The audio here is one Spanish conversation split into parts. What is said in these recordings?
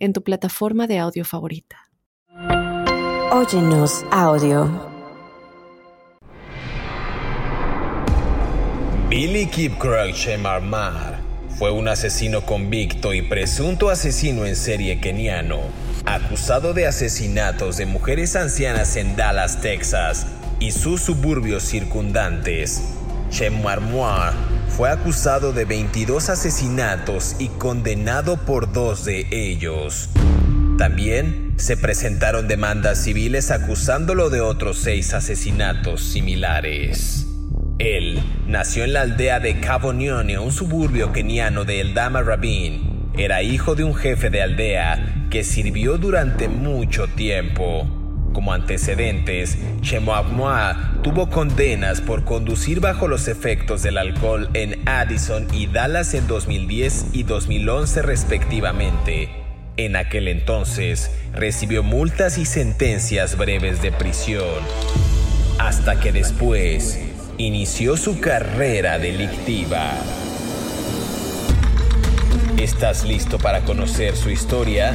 en tu plataforma de audio favorita. Óyenos audio. Billy Kip Marmar fue un asesino convicto y presunto asesino en serie keniano, acusado de asesinatos de mujeres ancianas en Dallas, Texas y sus suburbios circundantes. Marmar fue acusado de 22 asesinatos y condenado por dos de ellos. También se presentaron demandas civiles acusándolo de otros seis asesinatos similares. Él nació en la aldea de Cavonione, un suburbio keniano de Eldama Rabin. Era hijo de un jefe de aldea que sirvió durante mucho tiempo. Como antecedentes, Chemuamua tuvo condenas por conducir bajo los efectos del alcohol en Addison y Dallas en 2010 y 2011 respectivamente. En aquel entonces, recibió multas y sentencias breves de prisión, hasta que después inició su carrera delictiva. ¿Estás listo para conocer su historia?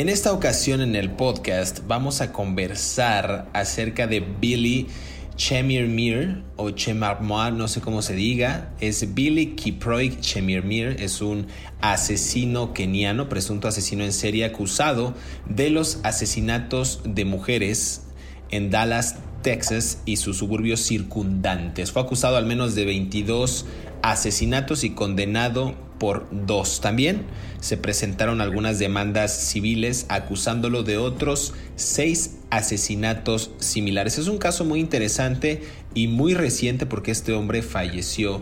En esta ocasión en el podcast vamos a conversar acerca de Billy Chemirmir o Chemarmoir, no sé cómo se diga, es Billy Kiproig Chemirmir, es un asesino keniano, presunto asesino en serie acusado de los asesinatos de mujeres en Dallas, Texas y sus suburbios circundantes. Fue acusado al menos de 22 asesinatos y condenado por dos. También se presentaron algunas demandas civiles acusándolo de otros seis asesinatos similares. Es un caso muy interesante y muy reciente porque este hombre falleció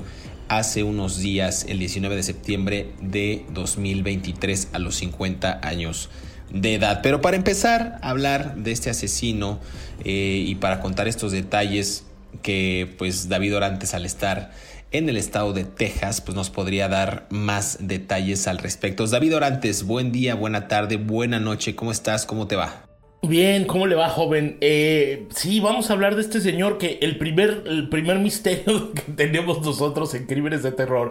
hace unos días, el 19 de septiembre de 2023, a los 50 años de edad. Pero para empezar a hablar de este asesino eh, y para contar estos detalles que pues David Orantes al estar en el estado de Texas pues nos podría dar más detalles al respecto. David Orantes, buen día, buena tarde, buena noche, ¿cómo estás? ¿Cómo te va? Bien, ¿cómo le va, joven? Eh, sí, vamos a hablar de este señor que el primer, el primer misterio que tenemos nosotros en Crímenes de Terror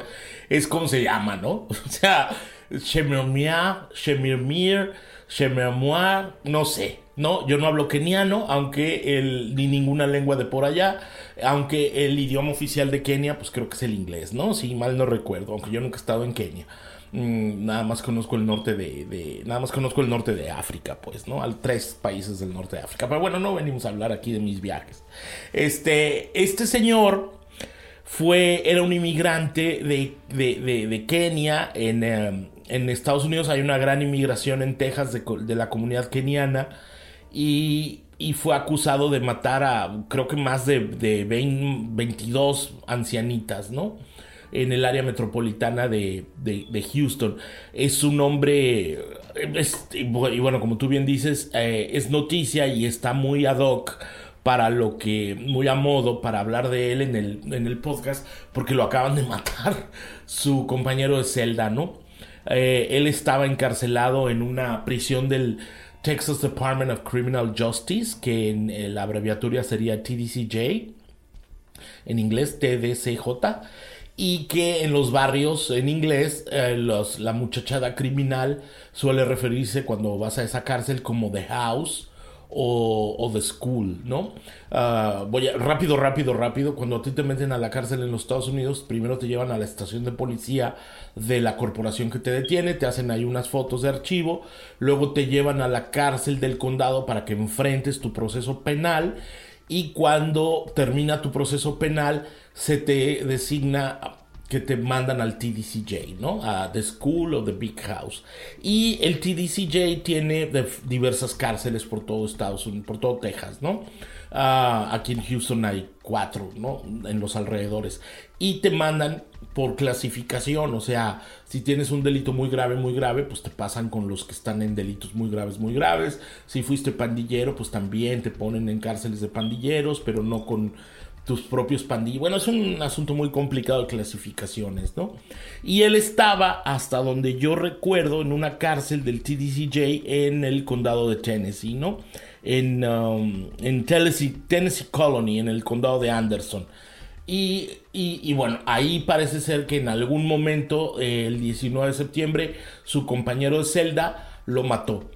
es cómo se llama, ¿no? O sea, Shemirmia, Shemirmir, Shemirmuar, no sé. No, yo no hablo keniano, aunque ni ninguna lengua de por allá, aunque el idioma oficial de Kenia, pues creo que es el inglés, ¿no? Si mal no recuerdo, aunque yo nunca he estado en Kenia. Mm, nada más conozco el norte de, nada más conozco el norte de África, pues, ¿no? Al tres países del norte de África. Pero bueno, no venimos a hablar aquí de mis viajes. Este, este señor fue, era un inmigrante de, de, Kenia. En, em, en, Estados Unidos hay una gran inmigración en Texas de, de la comunidad keniana y, fue acusado de matar a creo que más de, de 22 ancianitas, ¿no? En el área metropolitana de, Houston. Es un hombre, y bueno, como tú bien dices, eh, es noticia y está muy ad hoc para lo que, muy a modo, para hablar de él en el, en el podcast, porque lo acaban de matar su compañero de celda, ¿no? Eh, él estaba encarcelado en una prisión del Texas Department of Criminal Justice, que en eh, la abreviatura sería TDCJ, en inglés TDCJ, y que en los barrios en inglés eh, la muchachada criminal suele referirse cuando vas a esa cárcel como The House o, The School, ¿no? Ah, voy a, rápido, rápido, rápido. Cuando a ti te meten a la cárcel en los Estados Unidos, primero te llevan a la estación de policía de la corporación que te detiene, te hacen ahí unas fotos de archivo, luego te llevan a la cárcel del condado para que enfrentes tu proceso penal y cuando termina tu proceso penal se te designa que te mandan al TDCJ, ¿no? A The School o The Big House. Y el TDCJ tiene diversas cárceles por todo Estados Unidos, por todo Texas, ¿no? Ah, aquí en Houston hay cuatro, ¿no? En los alrededores. Y te mandan por clasificación, o sea, si tienes un delito muy grave, muy grave, pues te pasan con los que están en delitos muy graves, muy graves. Si fuiste pandillero, pues también te ponen en cárceles de pandilleros, pero no con tus propios pandillas. Bueno, es un asunto muy complicado de clasificaciones, ¿no? Y él estaba, hasta donde yo recuerdo, en una cárcel del TDCJ en el condado de Tennessee, ¿no? En, um, en Tennessee, Tennessee Colony, en el condado de Anderson. Y, y, bueno, ahí parece ser que en algún momento, el 19 de septiembre, su compañero de celda lo mató.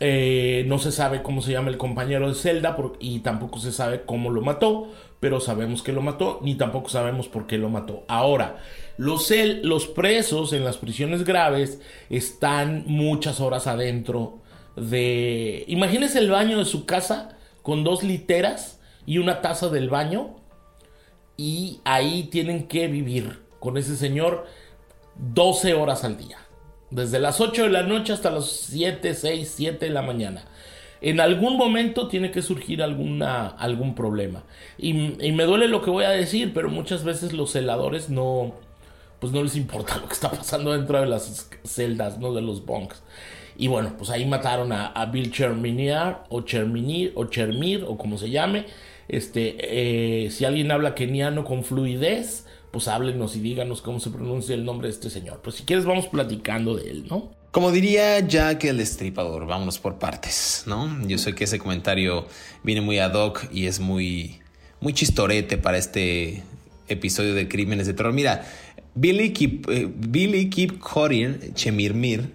Eh, no se sabe cómo se llama el compañero de celda y tampoco se sabe cómo lo mató, pero sabemos que lo mató, ni tampoco sabemos por qué lo mató. Ahora, los, los presos en las prisiones graves están muchas horas adentro de... Imagínense el baño de su casa con dos literas y una taza del baño y ahí tienen que vivir con ese señor 12 horas al día. Desde las 8 de la noche hasta las 7, 6, 7 de la mañana en algún momento tiene que surgir alguna, algún problema. Y, me duele lo que voy a decir, pero muchas veces los celadores no, pues no les importa lo que está pasando dentro de las celdas, ¿no? De los bunks. Y bueno, pues ahí mataron a, Bill Cherminier, o Cherminir, o Chermir, o como se llame. Este, eh, si alguien habla keniano con fluidez, pues háblenos y díganos cómo se pronuncia el nombre de este señor. Pues si quieres vamos platicando de él, ¿no? Como diría Jack el Destripador, vámonos por partes, ¿no? Yo sé que ese comentario viene muy ad hoc y es muy, muy chistorete para este episodio de Crímenes de Terror. Mira, Billy Keep, eh, Billy Keep Chemirmir,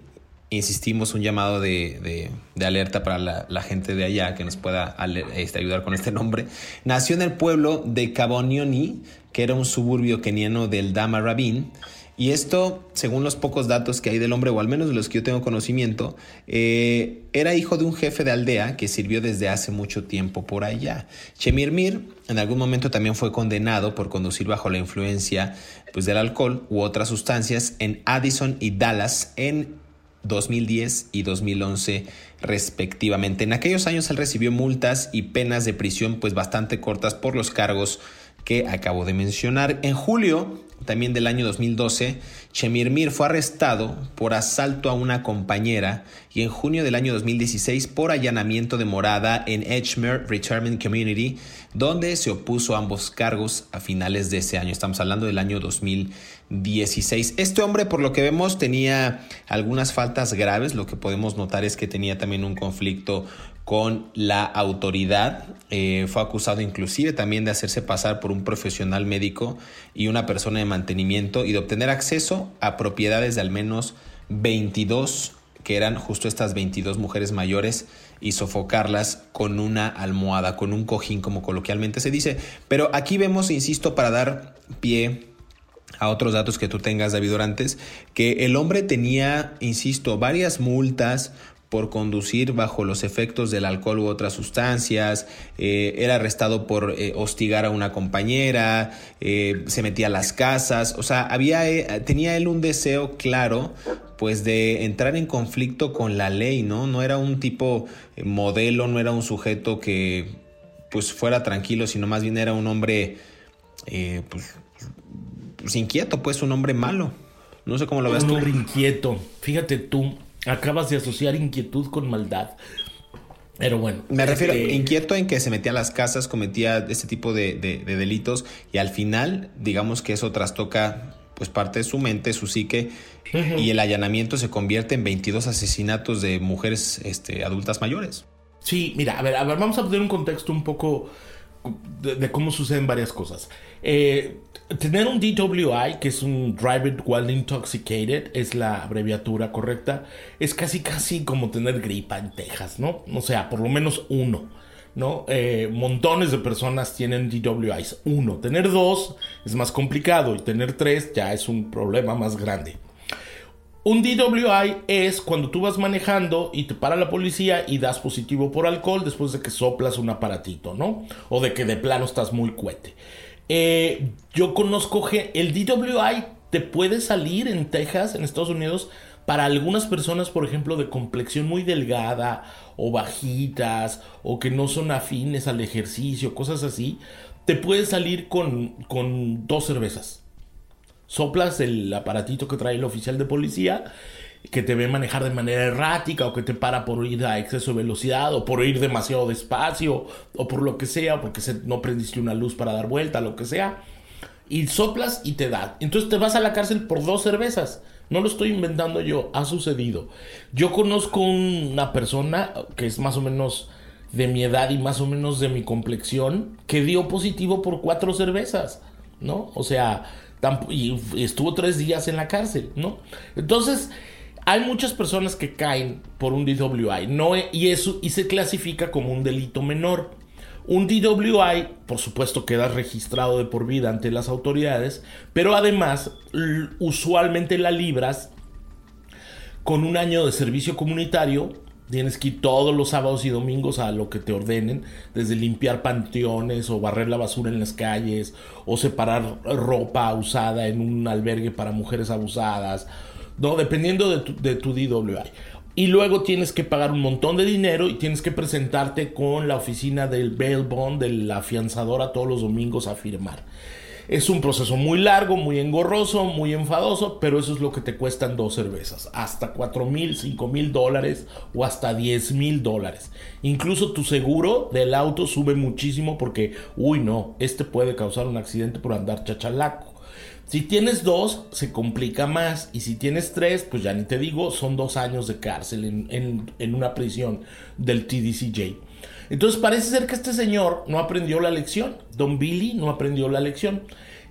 insistimos, un llamado de, alerta para la, gente de allá que nos pueda este, ayudar con este nombre. Nació en el pueblo de Cabonioni, que era un suburbio keniano del Dama Rabin y esto, según los pocos datos que hay del hombre, o al menos de los que yo tengo conocimiento, eh, era hijo de un jefe de aldea que sirvió desde hace mucho tiempo por allá. Chemirmir en algún momento también fue condenado por conducir bajo la influencia pues, del alcohol u otras sustancias en Addison y Dallas en 2010 y 2011 respectivamente. En aquellos años él recibió multas y penas de prisión pues bastante cortas por los cargos que acabo de mencionar. En julio también del año 2012, Chemirmir fue arrestado por asalto a una compañera y en junio del año 2016 por allanamiento de morada en Edgemere Retirement Community, donde se opuso a ambos cargos a finales de ese año. Estamos hablando del año 2016. Este hombre, por lo que vemos, tenía algunas faltas graves. Lo que podemos notar es que tenía también un conflicto con la autoridad. Eh, fue acusado inclusive también de hacerse pasar por un profesional médico y una persona de mantenimiento y de obtener acceso a propiedades de al menos 22, que eran justo estas 22 mujeres mayores, y sofocarlas con una almohada, con un cojín, como coloquialmente se dice. Pero aquí vemos, insisto, para dar pie a otros datos que tú tengas, David Orantes, que el hombre tenía, insisto, varias multas por conducir bajo los efectos del alcohol u otras sustancias, eh, era arrestado por eh, hostigar a una compañera, eh, se metía a las casas, o sea, había, tenía él un deseo claro pues de entrar en conflicto con la ley, ¿no? No era un tipo modelo, no era un sujeto que pues fuera tranquilo, sino más bien era un hombre pues, pues, inquieto, pues un hombre malo. No sé cómo lo ves tú. Un hombre inquieto. Fíjate tú, Acabas de asociar inquietud con maldad. Pero bueno. Me refiero este, inquieto en que se metía a las casas, cometía este tipo de, delitos y al final, digamos que eso trastoca pues parte de su mente, su psique y el allanamiento se convierte en 22 asesinatos de mujeres este, adultas mayores. Sí, mira, a ver, a ver, vamos a poner un contexto un poco de, cómo suceden varias cosas. Eh, tener un DWI, que es un Driver While Intoxicated, es la abreviatura correcta, es casi casi como tener gripa en Texas, ¿no? O sea, por lo menos uno, ¿no? Eh, montones de personas tienen DWIs. Uno, tener dos es más complicado y tener tres ya es un problema más grande. Un DWI es cuando tú vas manejando y te para la policía y das positivo por alcohol después de que soplas un aparatito, ¿no? O de que de plano estás muy cuete. Eh, yo conozco el DWI te puede salir en Texas, en Estados Unidos, para algunas personas, por ejemplo, de complexión muy delgada o bajitas o que no son afines al ejercicio, cosas así, te puede salir con, con dos cervezas. Soplas el aparatito que trae el oficial de policía que te ve manejar de manera errática o que te para por ir a exceso de velocidad o por ir demasiado despacio o por lo que sea, porque no prendiste una luz para dar vuelta, lo que sea. Y soplas y te da. Entonces te vas a la cárcel por dos cervezas. No lo estoy inventando yo, ha sucedido. Yo conozco una persona que es más o menos de mi edad y más o menos de mi complexión que dio positivo por cuatro cervezas, ¿no? O sea, y estuvo tres días en la cárcel, ¿no? Entonces, hay muchas personas que caen por un DWI, ¿no? Y eso y se clasifica como un delito menor. Un DWI, por supuesto, queda registrado de por vida ante las autoridades, pero además, usualmente la libras con un año de servicio comunitario Tienes que ir todos los sábados y domingos a lo que te ordenen, desde limpiar panteones o barrer la basura en las calles o separar ropa usada en un albergue para mujeres abusadas, no, dependiendo de tu, DWI. Y luego tienes que pagar un montón de dinero y tienes que presentarte con la oficina del bail bond, de la afianzadora todos los domingos a firmar. Es un proceso muy largo, muy engorroso, muy enfadoso, pero eso es lo que te cuestan dos cervezas. Hasta 4 mil, 5 mil dólares o hasta 10 mil dólares. Incluso tu seguro del auto sube muchísimo porque, uy, no, este puede causar un accidente por andar chachalaco. Si tienes dos, se complica más. Y si tienes tres, pues ya ni te digo, son dos años de cárcel en, en una prisión del TDCJ. Entonces parece ser que este señor no aprendió la lección. Don Billy no aprendió la lección.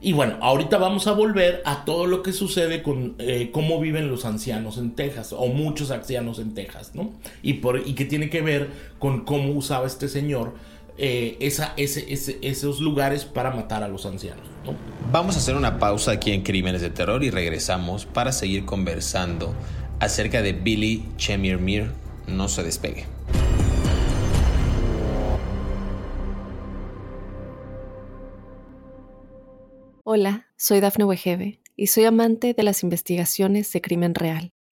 Y bueno, ahorita vamos a volver a todo lo que sucede con eh, cómo viven los ancianos en Texas, o muchos ancianos en Texas, ¿no? Y, por, y que tiene que ver con cómo usaba este señor eh, esa, ese, esos lugares para matar a los ancianos. ¿no? Vamos a hacer una pausa aquí en Crímenes de Terror y regresamos para seguir conversando acerca de Billy Chemirmir. No se despegue. Hola, soy Dafne Wegebe y soy amante de las investigaciones de crimen real.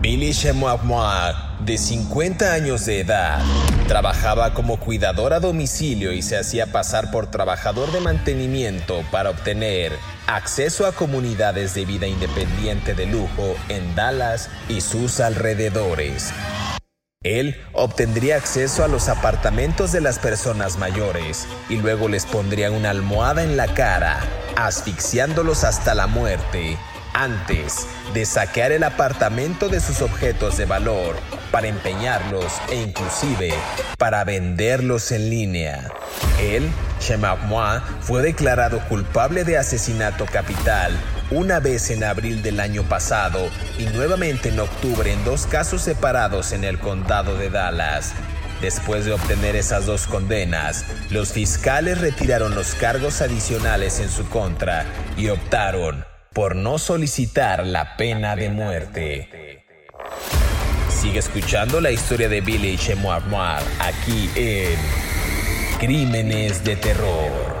Billy Chemois, de 50 años de edad, trabajaba como cuidador a domicilio y se hacía pasar por trabajador de mantenimiento para obtener acceso a comunidades de vida independiente de lujo en Dallas y sus alrededores. Él obtendría acceso a los apartamentos de las personas mayores y luego les pondría una almohada en la cara, asfixiándolos hasta la muerte, antes de saquear el apartamento de sus objetos de valor para empeñarlos e inclusive para venderlos en línea. Él, Moi, fue declarado culpable de asesinato capital una vez en abril del año pasado y nuevamente en octubre en dos casos separados en el condado de Dallas. Después de obtener esas dos condenas, los fiscales retiraron los cargos adicionales en su contra y optaron por no solicitar la pena de muerte. Sigue escuchando la historia de Billy Chemoir aquí en Crímenes de Terror.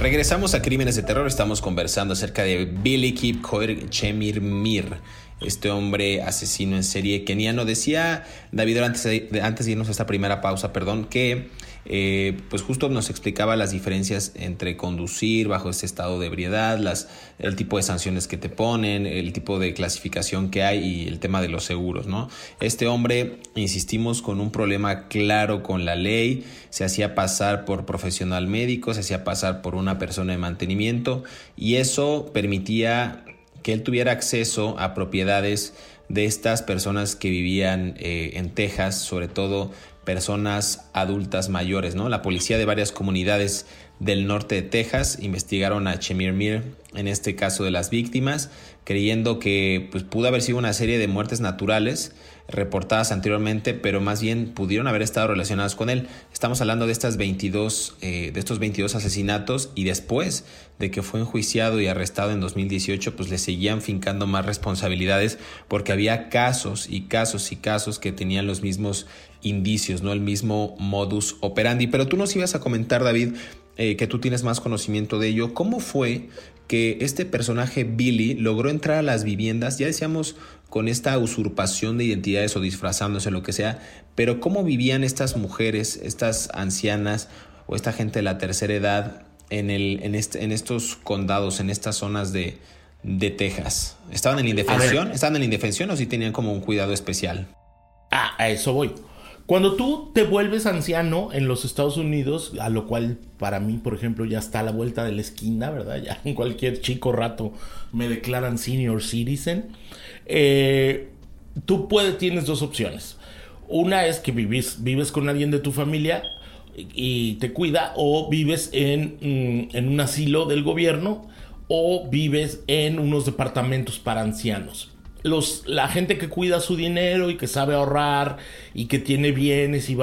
Regresamos a Crímenes de Terror. Estamos conversando acerca de Billy Kip Koir Chemir Mir, este hombre asesino en serie keniano. Decía David antes antes de irnos a esta primera pausa, perdón, que eh, pues justo nos explicaba las diferencias entre conducir bajo este estado de ebriedad, las, el tipo de sanciones que te ponen, el tipo de clasificación que hay y el tema de los seguros, ¿no? Este hombre, insistimos, con un problema claro con la ley, se hacía pasar por profesional médico, se hacía pasar por una persona de mantenimiento y eso permitía que él tuviera acceso a propiedades de estas personas que vivían eh, en Texas, sobre todo personas adultas mayores, ¿no? La policía de varias comunidades del norte de Texas investigaron a Chemir Mir en este caso de las víctimas, creyendo que pues, pudo haber sido una serie de muertes naturales reportadas anteriormente, pero más bien pudieron haber estado relacionadas con él. Estamos hablando de estas 22, eh, de estos 22 asesinatos y después de que fue enjuiciado y arrestado en 2018, pues le seguían fincando más responsabilidades porque había casos y casos y casos que tenían los mismos indicios, no el mismo modus operandi. Pero tú nos ibas a comentar, David, eh, que tú tienes más conocimiento de ello. ¿Cómo fue que este personaje Billy logró entrar a las viviendas? Ya decíamos con esta usurpación de identidades o disfrazándose, lo que sea, pero cómo vivían estas mujeres, estas ancianas o esta gente de la tercera edad en, el, en, este, en estos condados, en estas zonas de, de Texas? ¿Estaban en la indefensión? ¿Estaban en la indefensión o sí tenían como un cuidado especial? Ah, a eso voy. Cuando tú te vuelves anciano en los Estados Unidos, a lo cual para mí, por ejemplo, ya está a la vuelta de la esquina, ¿verdad? Ya en cualquier chico rato me declaran senior citizen. Eh, tú puedes, tienes dos opciones. Una es que vives, vives con alguien de tu familia y te cuida, o vives en, mm, en un asilo del gobierno, o vives en unos departamentos para ancianos los, la gente que cuida su dinero y que sabe ahorrar y que tiene bienes y,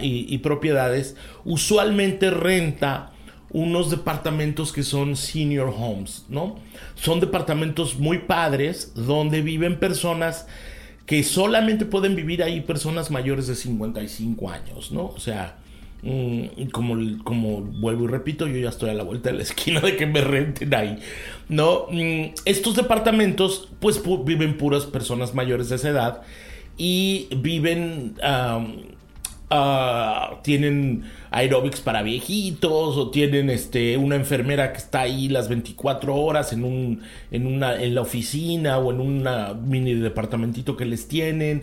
y, propiedades, usualmente renta unos departamentos que son senior homes, ¿no? Son departamentos muy padres donde viven personas que solamente pueden vivir ahí personas mayores de 55 años, ¿no? O sea, Mm, como, como vuelvo y repito, yo ya estoy a la vuelta de la esquina de que me renten ahí. ¿no? Mm, estos departamentos, pues viven puras personas mayores de esa edad y viven. Ah, tienen aerobics para viejitos o tienen este una enfermera que está ahí las 24 horas en un en una en la oficina o en un mini departamentito que les tienen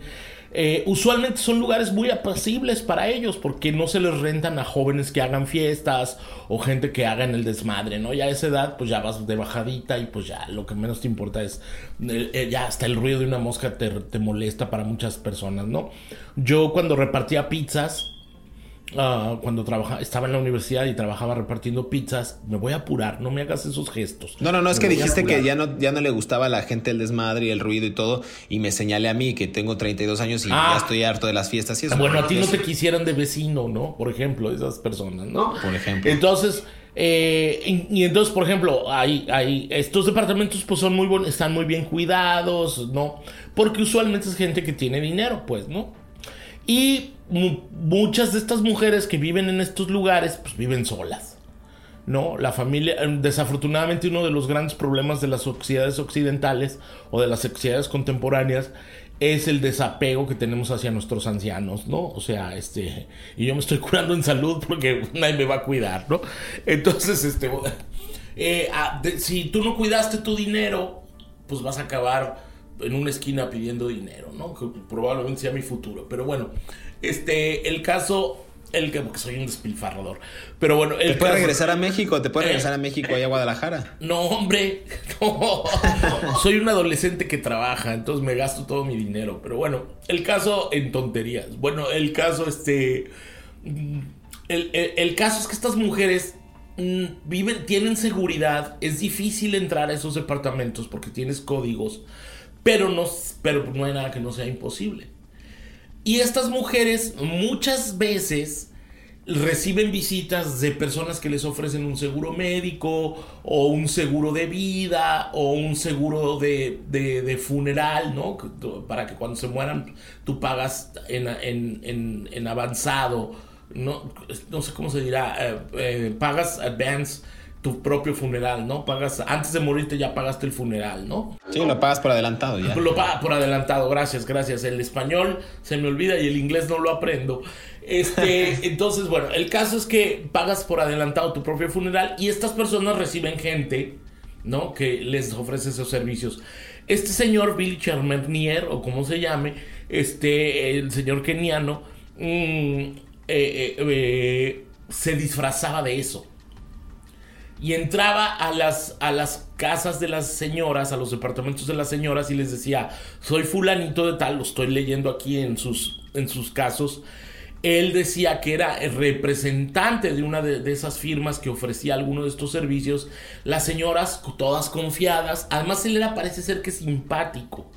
eh, usualmente son lugares muy apacibles para ellos porque no se les rentan a jóvenes que hagan fiestas o gente que haga en el desmadre, ¿no? Ya a esa edad pues ya vas de bajadita y pues ya lo que menos te importa es, eh, ya hasta el ruido de una mosca te, te molesta para muchas personas, ¿no? Yo cuando repartía pizzas, Ah, cuando trabajaba, estaba en la universidad y trabajaba repartiendo pizzas, me voy a apurar, no me hagas esos gestos. No, no, no, es que dijiste que ya no, ya no le gustaba a la gente el desmadre y el ruido y todo, y me señalé a mí que tengo 32 años y ya ah. estoy harto de las fiestas y eso. Bueno, a ti no te quisieran de vecino, ¿no? Por ejemplo, esas personas, ¿no? Por ejemplo. Entonces, eh, y, entonces, por ejemplo, hay, hay, estos departamentos pues son muy buenos, están muy bien cuidados, ¿no? Porque usualmente es gente que tiene dinero, pues, ¿no? Y muchas de estas mujeres que viven en estos lugares, pues viven solas. ¿no? La familia, em, desafortunadamente uno de los grandes problemas de las sociedades occidentales o de las sociedades contemporáneas es el desapego que tenemos hacia nuestros ancianos, ¿no? O sea, este, y yo me estoy curando en salud porque nadie me va a cuidar, ¿no? Entonces, este, eh, ah, si tú no cuidaste tu dinero, pues vas a acabar en una esquina pidiendo dinero, ¿no? Que probablemente sea mi futuro. Pero bueno, este, el caso el que porque soy un despilfarrador. Pero bueno, el ¿Te puede regresar a México? ¿Te puede regresar a México y a Guadalajara? No, hombre. No. soy un adolescente que trabaja, entonces me gasto todo mi dinero. Pero bueno, el caso en tonterías. Bueno, el caso, este. El, el caso es que estas mujeres mm, viven, tienen seguridad. Es difícil entrar a esos departamentos porque tienes códigos. Pero no, pero no hay nada que no sea imposible. Y estas mujeres muchas veces reciben visitas de personas que les ofrecen un seguro médico o un seguro de vida o un seguro de, funeral, ¿no? Para que cuando se mueran tú pagas en, avanzado, no, no sé cómo se dirá, eh, eh, pagas advance tu propio funeral, ¿no? Pagas, antes de morirte ya pagaste el funeral, ¿no? Sí, lo pagas por adelantado ya. Lo pagas por adelantado, gracias, gracias. El español se me olvida y el inglés no lo aprendo. Este, entonces, bueno, el caso es que pagas por adelantado tu propio funeral y estas personas reciben gente, ¿no? Que les ofrece esos servicios. Este señor Billy Charmernier, o como se llame, este, el señor keniano, mm, eh, eh, eh, se disfrazaba de eso y entraba a las, a las casas de las señoras, a los departamentos de las señoras y les decía, soy fulanito de tal, lo estoy leyendo aquí en sus, en sus casos. Él decía que era representante de una de, de esas firmas que ofrecía alguno de estos servicios. Las señoras, todas confiadas, además él era, parece ser que simpático.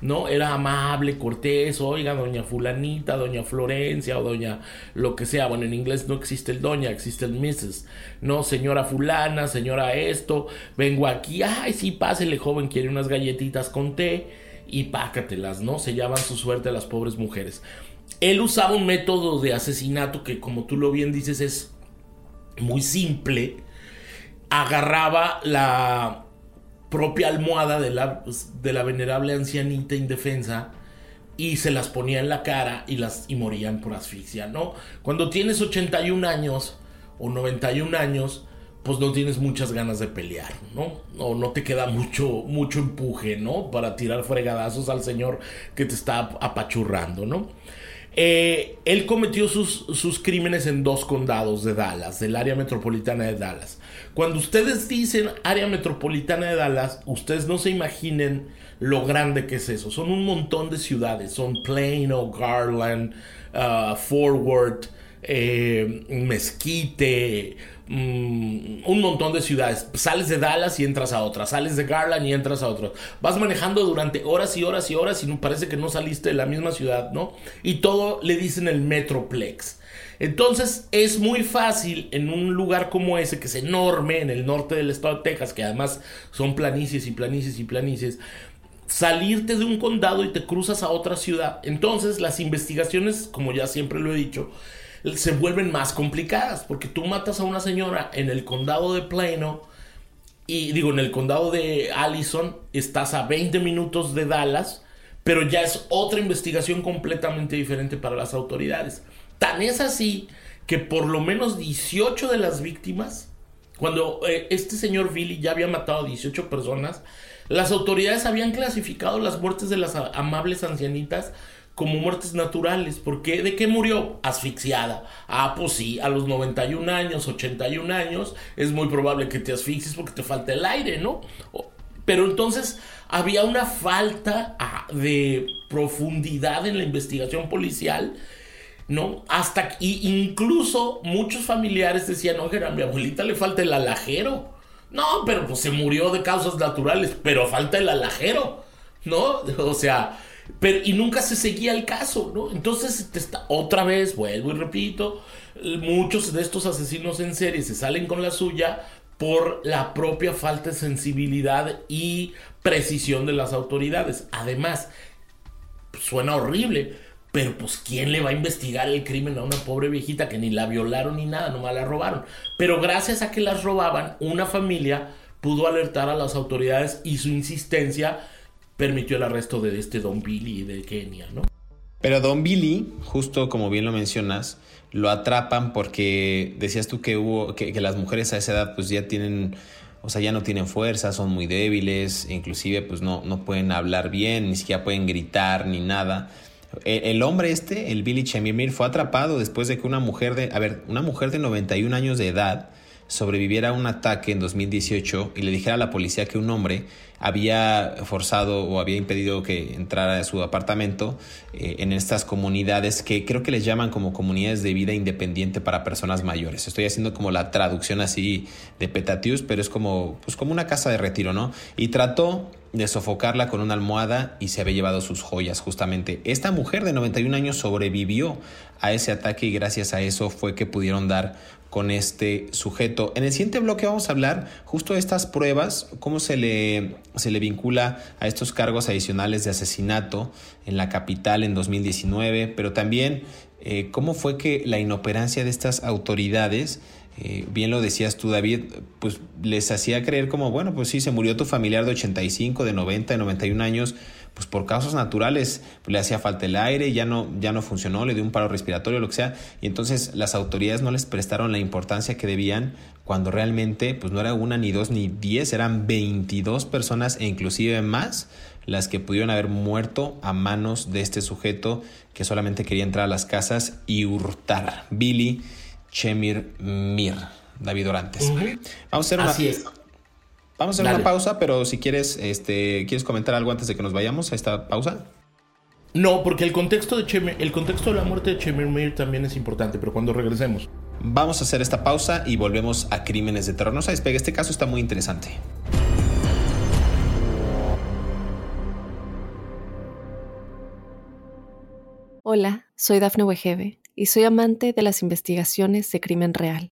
¿No? Era amable, cortés, oiga, doña fulanita, doña Florencia o doña lo que sea. Bueno, en inglés no existe el doña, existe el Mrs. No, señora fulana, señora esto, vengo aquí, ay, sí, pásele, joven, quiere unas galletitas con té y pácatelas, ¿no? Se llaman su suerte a las pobres mujeres. Él usaba un método de asesinato que, como tú lo bien dices, es muy simple. Agarraba la propia almohada de la, de la venerable ancianita indefensa y se las ponía en la cara y, las, y morían por asfixia, ¿no? Cuando tienes 81 años o 91 años, pues no tienes muchas ganas de pelear, ¿no? O no te queda mucho, mucho empuje, ¿no? Para tirar fregadazos al señor que te está apachurrando, ¿no? Eh, él cometió sus, sus, crímenes en dos condados de Dallas, del área metropolitana de Dallas. Cuando ustedes dicen área metropolitana de Dallas, ustedes no se imaginen lo grande que es eso. Son un montón de ciudades. Son Plano, Garland, uh, Forward, eh, Mesquite, mm, un montón de ciudades. Sales de Dallas y entras a otra. Sales de Garland y entras a otra. Vas manejando durante horas y horas y horas y parece que no saliste de la misma ciudad, ¿no? Y todo le dicen el Metroplex. Entonces es muy fácil en un lugar como ese, que es enorme, en el norte del estado de Texas, que además son planicies y planicies y planicies, salirte de un condado y te cruzas a otra ciudad. Entonces las investigaciones, como ya siempre lo he dicho, se vuelven más complicadas, porque tú matas a una señora en el condado de Plano, y digo, en el condado de Allison, estás a 20 minutos de Dallas, pero ya es otra investigación completamente diferente para las autoridades. Tan es así que por lo menos 18 de las víctimas, cuando eh, este señor Billy ya había matado a 18 personas, las autoridades habían clasificado las muertes de las amables ancianitas como muertes naturales. ¿Por qué? ¿De qué murió? Asfixiada. Ah, pues sí, a los 91 años, 81 años, es muy probable que te asfixies porque te falta el aire, ¿no? Pero entonces había una falta ah, de profundidad en la investigación policial ¿no? Hasta y incluso muchos familiares decían, oye, a mi abuelita le falta el alajero. No, pero pues se murió de causas naturales, pero falta el alajero, ¿no? O sea, pero y nunca se seguía el caso, ¿no? Entonces, está, otra vez, vuelvo y repito, muchos de estos asesinos en serie se salen con la suya por la propia falta de sensibilidad y precisión de las autoridades. Además, suena horrible, pero pues, ¿quién le va a investigar el crimen a una pobre viejita que ni la violaron ni nada, nomás la robaron? Pero gracias a que las robaban, una familia pudo alertar a las autoridades y su insistencia permitió el arresto de este Don Billy de Kenia, ¿no? Pero Don Billy, justo como bien lo mencionas, lo atrapan porque decías tú que hubo que, las mujeres a esa edad pues ya tienen o sea, ya no tienen fuerza, son muy débiles, inclusive pues no, no pueden hablar bien, ni siquiera pueden gritar ni nada. El hombre este, el Billy Chemimir, fue atrapado después de que una mujer de, a ver, una mujer de 91 años de edad sobreviviera a un ataque en 2018 y le dijera a la policía que un hombre había forzado o había impedido que entrara a su apartamento eh, en estas comunidades que creo que les llaman como comunidades de vida independiente para personas mayores. Estoy haciendo como la traducción así de Petatius, pero es como, pues como una casa de retiro, ¿no? Y trató de sofocarla con una almohada y se había llevado sus joyas justamente. Esta mujer de 91 años sobrevivió a ese ataque y gracias a eso fue que pudieron dar con este sujeto. En el siguiente bloque vamos a hablar justo de estas pruebas, cómo se le, se le vincula a estos cargos adicionales de asesinato en la capital en 2019, pero también eh, cómo fue que la inoperancia de estas autoridades eh, bien lo decías tú, David, pues les hacía creer como, bueno, pues sí, se murió tu familiar de 85, de 90, de 91 años, pues por causas naturales, pues le hacía falta el aire, ya no, ya no funcionó, le dio un paro respiratorio, lo que sea, y entonces las autoridades no les prestaron la importancia que debían cuando realmente pues no era una, ni dos, ni diez, eran 22 personas e inclusive más las que pudieron haber muerto a manos de este sujeto que solamente quería entrar a las casas y hurtar. Billy Chemir Mir, David Orantes. Vamos a hacer una, Vamos a hacer una pausa, pero si quieres, este, ¿quieres comentar algo antes de que nos vayamos a esta pausa? No, porque el contexto de el contexto de la muerte de Chemir Mir también es importante, pero cuando regresemos. Vamos a hacer esta pausa y volvemos a Crímenes de Terror. No se despegue, este caso está muy interesante. Hola, soy Dafne Wegebe y soy amante de las investigaciones de crimen real.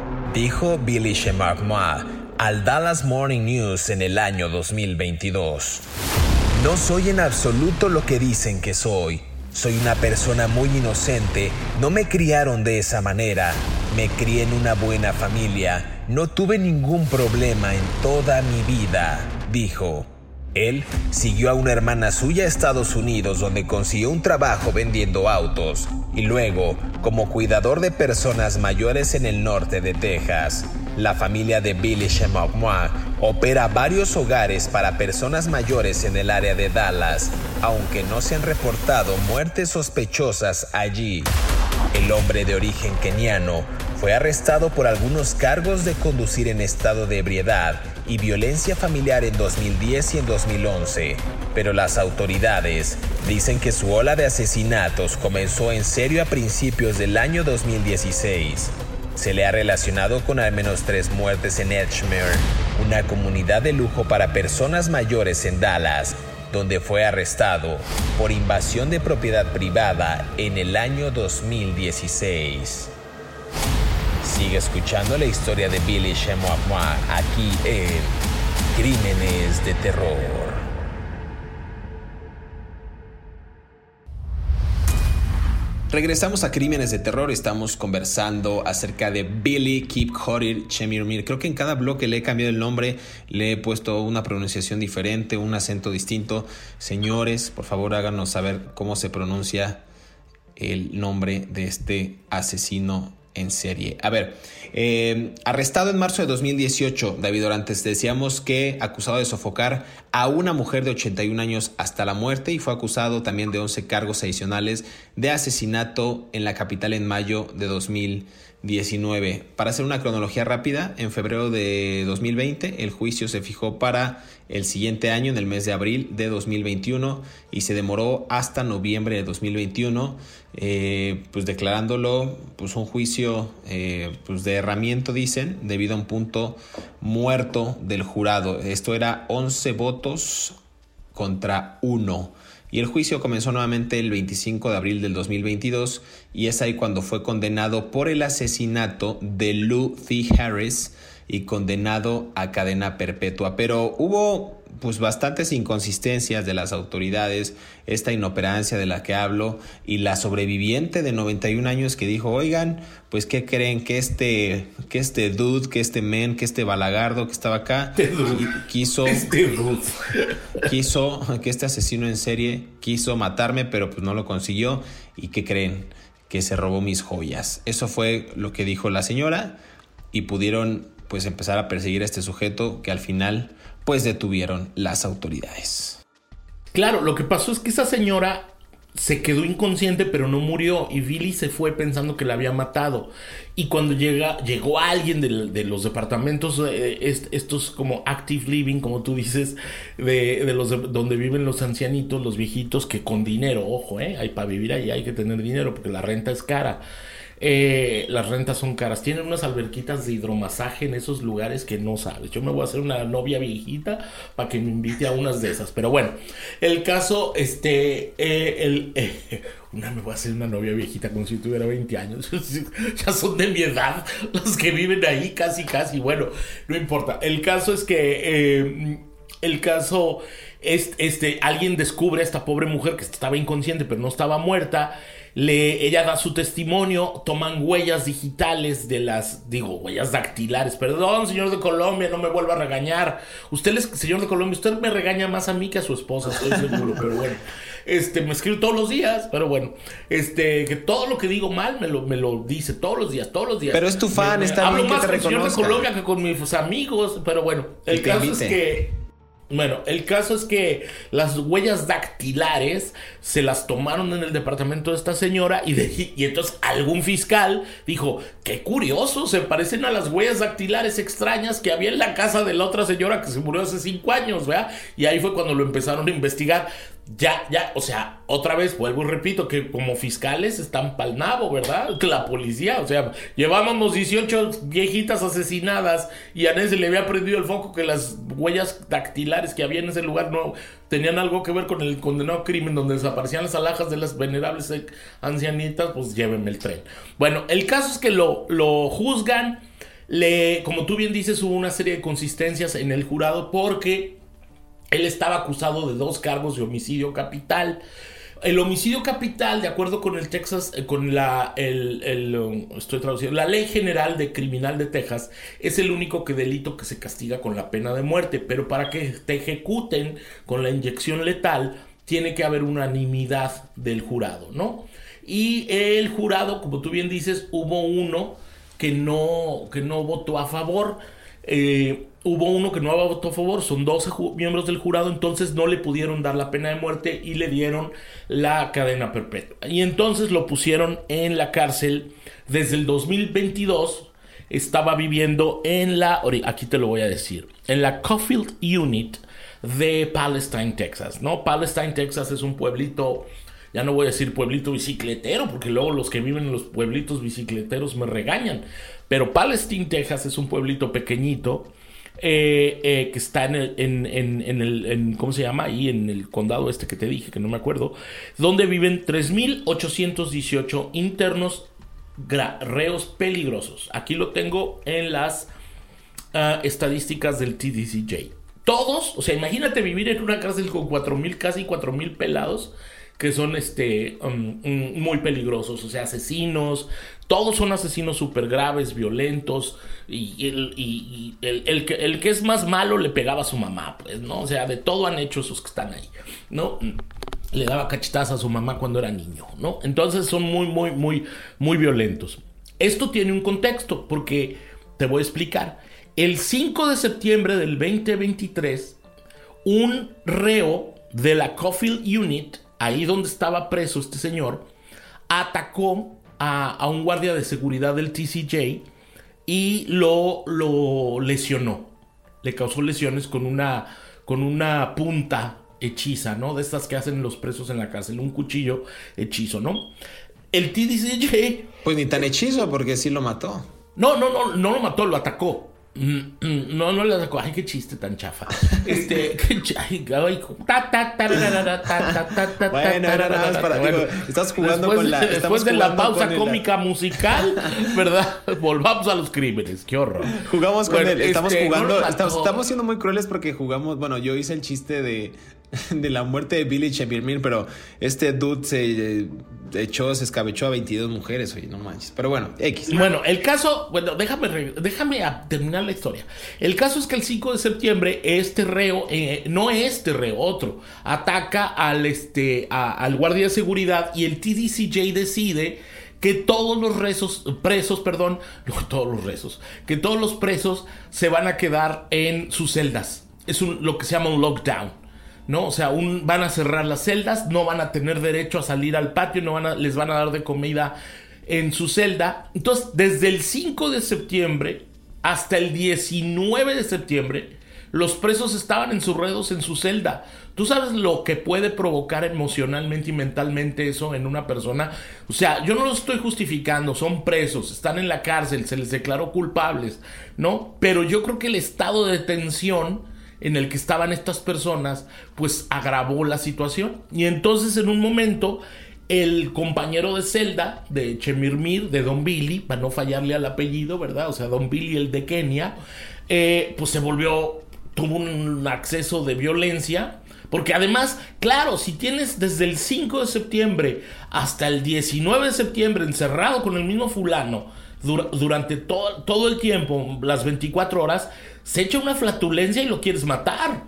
dijo Billy Shemarkma al Dallas Morning News en el año 2022. No soy en absoluto lo que dicen que soy. Soy una persona muy inocente, no me criaron de esa manera, me crié en una buena familia, no tuve ningún problema en toda mi vida, dijo. Él siguió a una hermana suya a Estados Unidos donde consiguió un trabajo vendiendo autos y luego como cuidador de personas mayores en el norte de Texas. La familia de Billy Shemogmoa opera varios hogares para personas mayores en el área de Dallas, aunque no se han reportado muertes sospechosas allí. El hombre de origen keniano fue arrestado por algunos cargos de conducir en estado de ebriedad y violencia familiar en 2010 y en 2011, pero las autoridades dicen que su ola de asesinatos comenzó en serio a principios del año 2016. Se le ha relacionado con al menos tres muertes en Edgemere, una comunidad de lujo para personas mayores en Dallas, donde fue arrestado por invasión de propiedad privada en el año 2016. Sigue escuchando la historia de Billy Shemois aquí en Crímenes de Terror. Regresamos a Crímenes de Terror, estamos conversando acerca de Billy Keep Horir Chemirmir. Creo que en cada bloque le he cambiado el nombre, le he puesto una pronunciación diferente, un acento distinto. Señores, por favor háganos saber cómo se pronuncia el nombre de este asesino en serie. A ver, eh, arrestado en marzo de 2018, David Orantes, decíamos que acusado de sofocar a una mujer de 81 años hasta la muerte y fue acusado también de 11 cargos adicionales de asesinato en la capital en mayo de 2019. Para hacer una cronología rápida, en febrero de 2020 el juicio se fijó para el siguiente año, en el mes de abril de 2021, y se demoró hasta noviembre de 2021, eh, pues declarándolo pues un juicio eh, pues de herramiento, dicen, debido a un punto muerto del jurado. Esto era 11 votos contra 1. Y el juicio comenzó nuevamente el 25 de abril del 2022 y es ahí cuando fue condenado por el asesinato de Lou T. Harris, y condenado a cadena perpetua. Pero hubo pues bastantes inconsistencias de las autoridades, esta inoperancia de la que hablo y la sobreviviente de 91 años que dijo, "Oigan, pues qué creen que este que este dude, que este men, que este balagardo que estaba acá este quiso este quiso que este asesino en serie quiso matarme, pero pues no lo consiguió. Y qué creen que se robó mis joyas." Eso fue lo que dijo la señora y pudieron pues empezar a perseguir a este sujeto que al final pues detuvieron las autoridades. Claro, lo que pasó es que esa señora se quedó inconsciente pero no murió y Billy se fue pensando que la había matado y cuando llega llegó alguien de, los departamentos eh, estos como active living como tú dices de, los donde viven los ancianitos los viejitos que con dinero ojo eh hay para vivir ahí hay que tener dinero porque la renta es cara Eh, las rentas son caras. Tienen unas alberquitas de hidromasaje en esos lugares que no sabes. Yo me voy a hacer una novia viejita para que me invite a unas de esas. Pero bueno, el caso, este, eh, el, eh, una me voy a hacer una novia viejita como si tuviera 20 años. ya son de mi edad los que viven ahí, casi, casi. Bueno, no importa. El caso es que, el caso es, este, alguien descubre a esta pobre mujer que estaba inconsciente pero no estaba muerta le, ella da su testimonio, toman huellas digitales de las, digo, huellas dactilares. Perdón, señor de Colombia, no me vuelva a regañar. Usted, señor de Colombia, usted me regaña más a mí que a su esposa, estoy seguro, pero bueno. Este, me escribe todos los días, pero bueno, este, que todo lo que digo mal me lo, me lo dice todos los días, todos los días. Pero es tu fan, está bien que te con el señor de Colombia que con mis amigos, pero bueno, el caso es que bueno, el caso es que las huellas dactilares se las tomaron en el departamento de esta señora y, y entonces algún fiscal dijo, qué curioso, se parecen a las huellas dactilares extrañas que había en la casa de la otra señora que se murió hace cinco años, ¿verdad? Y ahí fue cuando lo empezaron a investigar ya, ya, o sea, otra vez vuelvo y repito que como fiscales están pal nabo, ¿verdad? La policía, o sea, llevábamos 18 viejitas asesinadas y a se le había prendido el foco que las huellas dactilares que había en ese lugar no tenían algo que ver con el condenado crimen donde desaparecían las alhajas de las venerables ancianitas, pues llévenme el tren. Bueno, el caso es que lo, lo juzgan, le, como tú bien dices, hubo una serie de consistencias en el jurado porque él estaba acusado de dos cargos de homicidio capital. El homicidio capital, de acuerdo con el Texas, eh, con la, el, um, estoy traduciendo, la ley general de criminal de Texas, es el único que delito que se castiga con la pena de muerte. Pero para que te ejecuten con la inyección letal, tiene que haber unanimidad del jurado, ¿no? Y el jurado, como tú bien dices, hubo uno que no, que no votó a favor. Eh, hubo uno que no votó a favor, son 12 miembros del jurado, entonces no le pudieron dar la pena de muerte y le dieron la cadena perpetua. Y entonces lo pusieron en la cárcel desde el 2022. Estaba viviendo en la, aquí te lo voy a decir, en la Caulfield Unit de Palestine, Texas, ¿no? Palestine, Texas es un pueblito ya no voy a decir pueblito bicicletero, porque luego los que viven en los pueblitos bicicleteros me regañan. Pero Palestine, Texas es un pueblito pequeñito eh, eh, que está en el, en, el ¿cómo se llama? Ahí en el condado este que te dije, que no me acuerdo, donde viven 3.818 internos reos peligrosos. Aquí lo tengo en las ah, estadísticas del TDCJ. Todos, o sea, imagínate vivir en una cárcel con 4.000, casi 4.000 pelados que son este, um, muy peligrosos, o sea, asesinos, todos son asesinos súper graves, violentos, y, el, el, que, es más malo le pegaba a su mamá, pues, ¿no? O sea, de todo han hecho esos que están ahí, ¿no? Le daba cachetadas a su mamá cuando era niño, ¿no? Entonces son muy, muy, muy, muy violentos. Esto tiene un contexto, porque te voy a explicar. El 5 de septiembre del 2023, un reo de la Caulfield Unit ahí donde estaba preso este señor, atacó a, un guardia de seguridad del TCJ y lo, lo lesionó. Le causó lesiones con una, con una punta hechiza, ¿no? De estas que hacen los presos en la cárcel, un cuchillo hechizo, ¿no? El TCJ... Pues ni tan hechizo porque sí lo mató. No, no, no, no lo mató, lo atacó. No, no le da Ay, qué chiste tan chafa. Este. Bueno, era nada más para. Digo, estás jugando con la. Después de la pausa cómica musical, ¿verdad? Volvamos a los crímenes. Qué horror. Jugamos con él. Estamos jugando. Estamos, siendo muy crueles porque jugamos. Bueno, yo hice el chiste de, de la muerte de Billy Shepirmir, pero este dude se de hecho, se escabechó a 22 mujeres, oye, no manches. Pero bueno, X. Bueno, el caso, bueno, déjame, déjame terminar la historia. El caso es que el 5 de septiembre, este reo, eh, no este reo, otro, ataca al, este, al guardia de seguridad y el TDCJ decide que todos los rezos, presos, perdón, todos los rezos, que todos los presos se van a quedar en sus celdas. Es un, lo que se llama un lockdown. ¿No? O sea, van a cerrar las celdas, no van a tener derecho a salir al patio, no van a, les van a dar de comida en su celda. Entonces, desde el 5 de septiembre hasta el 19 de septiembre, Los presos estaban encerrados en su celda. ¿Tú sabes lo que puede provocar emocionalmente y mentalmente eso en una persona? O sea, yo no lo estoy justificando, son presos, están en la cárcel, se les declaró culpables, ¿no? Pero yo creo que el estado de tensión en el que estaban estas personas, pues agravó la situación. Y entonces en un momento el compañero de celda de Chemirmir, de Don Billy, para no fallarle al apellido, ¿verdad? O sea, Don Billy, el de Kenia, eh, pues se volvió, tuvo un acceso de violencia. Porque además, claro, si tienes desde el 5 de septiembre hasta el 19 de septiembre encerrado con el mismo fulano durante todo, todo el tiempo, las 24 horas, se echa una flatulencia y lo quieres matar.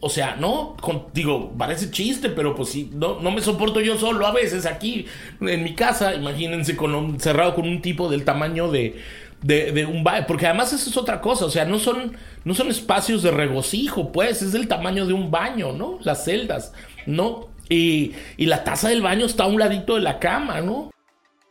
O sea, no, digo, parece chiste, pero pues sí, no, no me soporto yo solo a veces aquí en mi casa. Imagínense con un, cerrado con un tipo del tamaño de, de, un baño. Porque además eso es otra cosa. O sea, no son, no son espacios de regocijo, pues, es del tamaño de un baño, ¿no? Las celdas, ¿no? Y, y la taza del baño está a un ladito de la cama, ¿no?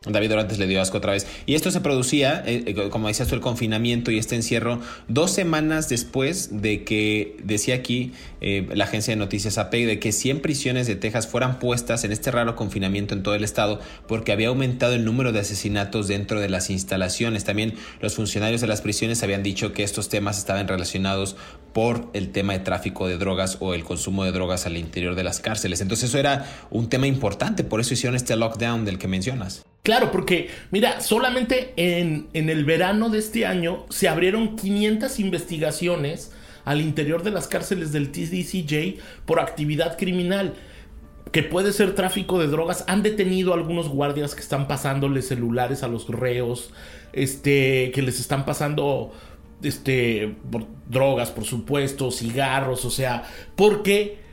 David Orantes le dio asco otra vez. Y esto se producía, eh, eh, como decías tú, el confinamiento y este encierro, dos semanas después de que decía aquí eh, la agencia de noticias AP de que 100 prisiones de Texas fueran puestas en este raro confinamiento en todo el estado porque había aumentado el número de asesinatos dentro de las instalaciones. También los funcionarios de las prisiones habían dicho que estos temas estaban relacionados por el tema de tráfico de drogas o el consumo de drogas al interior de las cárceles. Entonces eso era un tema importante, por eso hicieron este lockdown del que mencionas. Claro, porque mira, solamente en, en, el verano de este año se abrieron 500 investigaciones al interior de las cárceles del TDCJ por actividad criminal, que puede ser tráfico de drogas. Han detenido a algunos guardias que están pasándole celulares a los reos, este, que les están pasando este, por drogas, por supuesto, cigarros, o sea, porque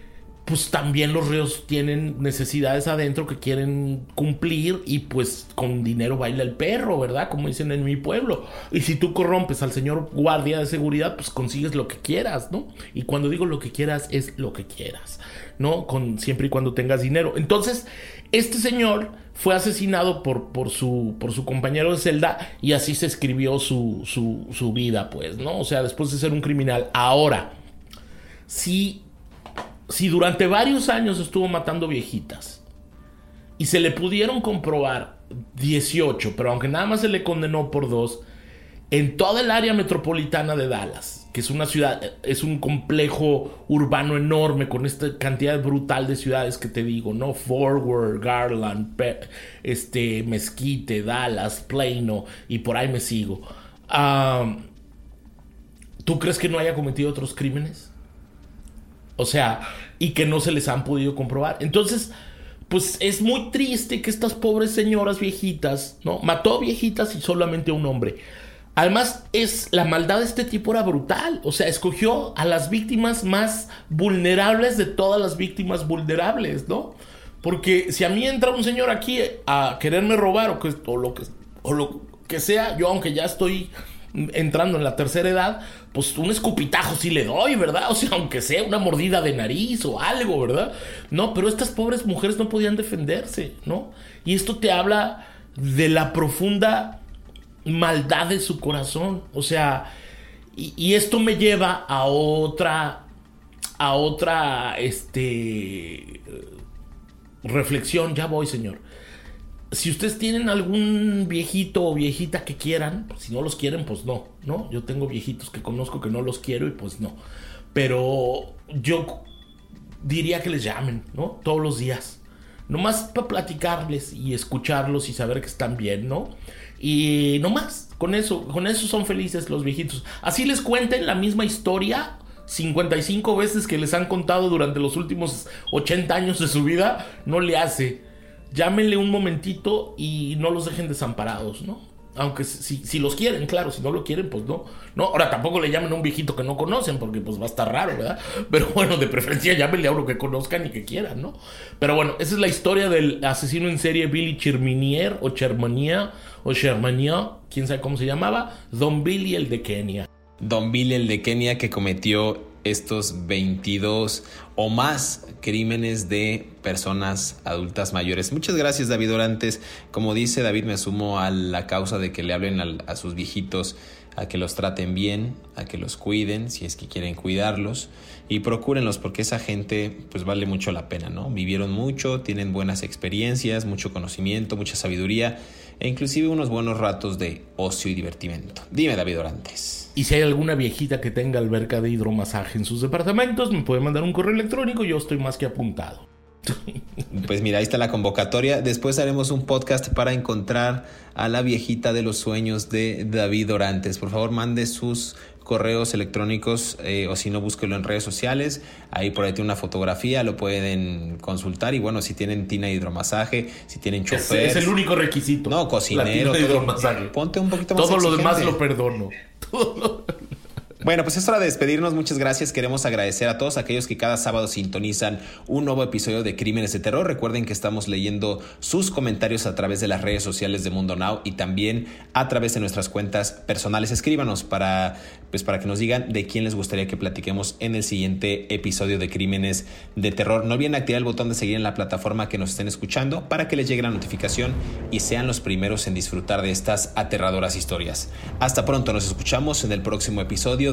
pues también los reos tienen necesidades adentro que quieren cumplir y pues con dinero baila el perro, ¿verdad? Como dicen en mi pueblo. Y si tú corrompes al señor guardia de seguridad, pues consigues lo que quieras, ¿no? Y cuando digo lo que quieras, es lo que quieras, ¿no? Con, siempre y cuando tengas dinero. Entonces, este señor fue asesinado por, por, su, por su compañero de celda y así se escribió su, su, su vida, pues, ¿no? O sea, después de ser un criminal. Ahora, si si durante varios años estuvo matando viejitas y se le pudieron comprobar 18, pero aunque nada más se le condenó por dos, en toda el área metropolitana de Dallas, que es una ciudad, es un complejo urbano enorme con esta cantidad brutal de ciudades que te digo, ¿no? Forward, Garland, este, Mesquite, Dallas, Plano, y por ahí me sigo. ¿Tú crees que no haya cometido otros crímenes? O sea, y que no se les han podido comprobar. Entonces, pues es muy triste que estas pobres señoras viejitas, ¿no? Mató viejitas y solamente a un hombre. Además, es la maldad de este tipo era brutal. O sea, escogió a las víctimas más vulnerables de todas las víctimas vulnerables, ¿no? Porque si a mí entra un señor aquí a quererme robar o, que, o, lo, que, o lo que sea, yo aunque ya estoy entrando en la tercera edad, pues un escupitajo sí le doy, ¿verdad? O sea, aunque sea una mordida de nariz o algo, ¿verdad? No, pero estas pobres mujeres no podían defenderse, ¿no? Y esto te habla de la profunda maldad de su corazón. O sea, y, esto me lleva a otra, a otra, este, reflexión. Ya voy, señor si ustedes tienen algún viejito o viejita que quieran, si no los quieren, pues no, ¿no? Yo tengo viejitos que conozco que no los quiero y pues no. Pero yo diría que les llamen, ¿no? Todos los días. Nomás para platicarles y escucharlos y saber que están bien, ¿no? Y no más, con eso, con eso son felices los viejitos. Así les cuenten la misma historia 55 veces que les han contado durante los últimos 80 años de su vida, no le hace llámenle un momentito y no los dejen desamparados, ¿no? Aunque si, si, los quieren, claro, si no lo quieren, pues no. No, ahora tampoco le llamen a un viejito que no conocen, porque pues va a estar raro, ¿verdad? Pero bueno, de preferencia llámenle a uno que conozcan y que quieran, ¿no? Pero bueno, esa es la historia del asesino en serie Billy Cherminier, o Chermania, o Shermania, quién sabe cómo se llamaba, Don Billy el de Kenia. Don Billy el de Kenia que cometió estos 22 o más crímenes de personas adultas mayores. Muchas gracias David Orantes. Como dice David, me sumo a la causa de que le hablen a, sus viejitos a que los traten bien, a que los cuiden, si es que quieren cuidarlos, y procúrenlos porque esa gente pues vale mucho la pena, ¿no? Vivieron mucho, tienen buenas experiencias, mucho conocimiento, mucha sabiduría e inclusive unos buenos ratos de ocio y divertimento. Dime David Orantes. Y si hay alguna viejita que tenga alberca de hidromasaje en sus departamentos, me puede mandar un correo electrónico, yo estoy más que apuntado. Pues mira, ahí está la convocatoria. Después haremos un podcast para encontrar a la viejita de los sueños de David Orantes. Por favor, mande sus correos electrónicos eh, o si no, búsquelo en redes sociales. Ahí por ahí tiene una fotografía, lo pueden consultar. Y bueno, si tienen tina de hidromasaje, si tienen chofer. Es, es el único requisito. No, cocinero. hidromasaje. ponte un poquito más Todo lo demás lo perdono. little Bueno, pues es hora de despedirnos. Muchas gracias. Queremos agradecer a todos aquellos que cada sábado sintonizan un nuevo episodio de Crímenes de Terror. Recuerden que estamos leyendo sus comentarios a través de las redes sociales de Mundo Now y también a través de nuestras cuentas personales. Escríbanos para, pues, para que nos digan de quién les gustaría que platiquemos en el siguiente episodio de Crímenes de Terror. No olviden activar el botón de seguir en la plataforma que nos estén escuchando para que les llegue la notificación y sean los primeros en disfrutar de estas aterradoras historias. Hasta pronto, nos escuchamos en el próximo episodio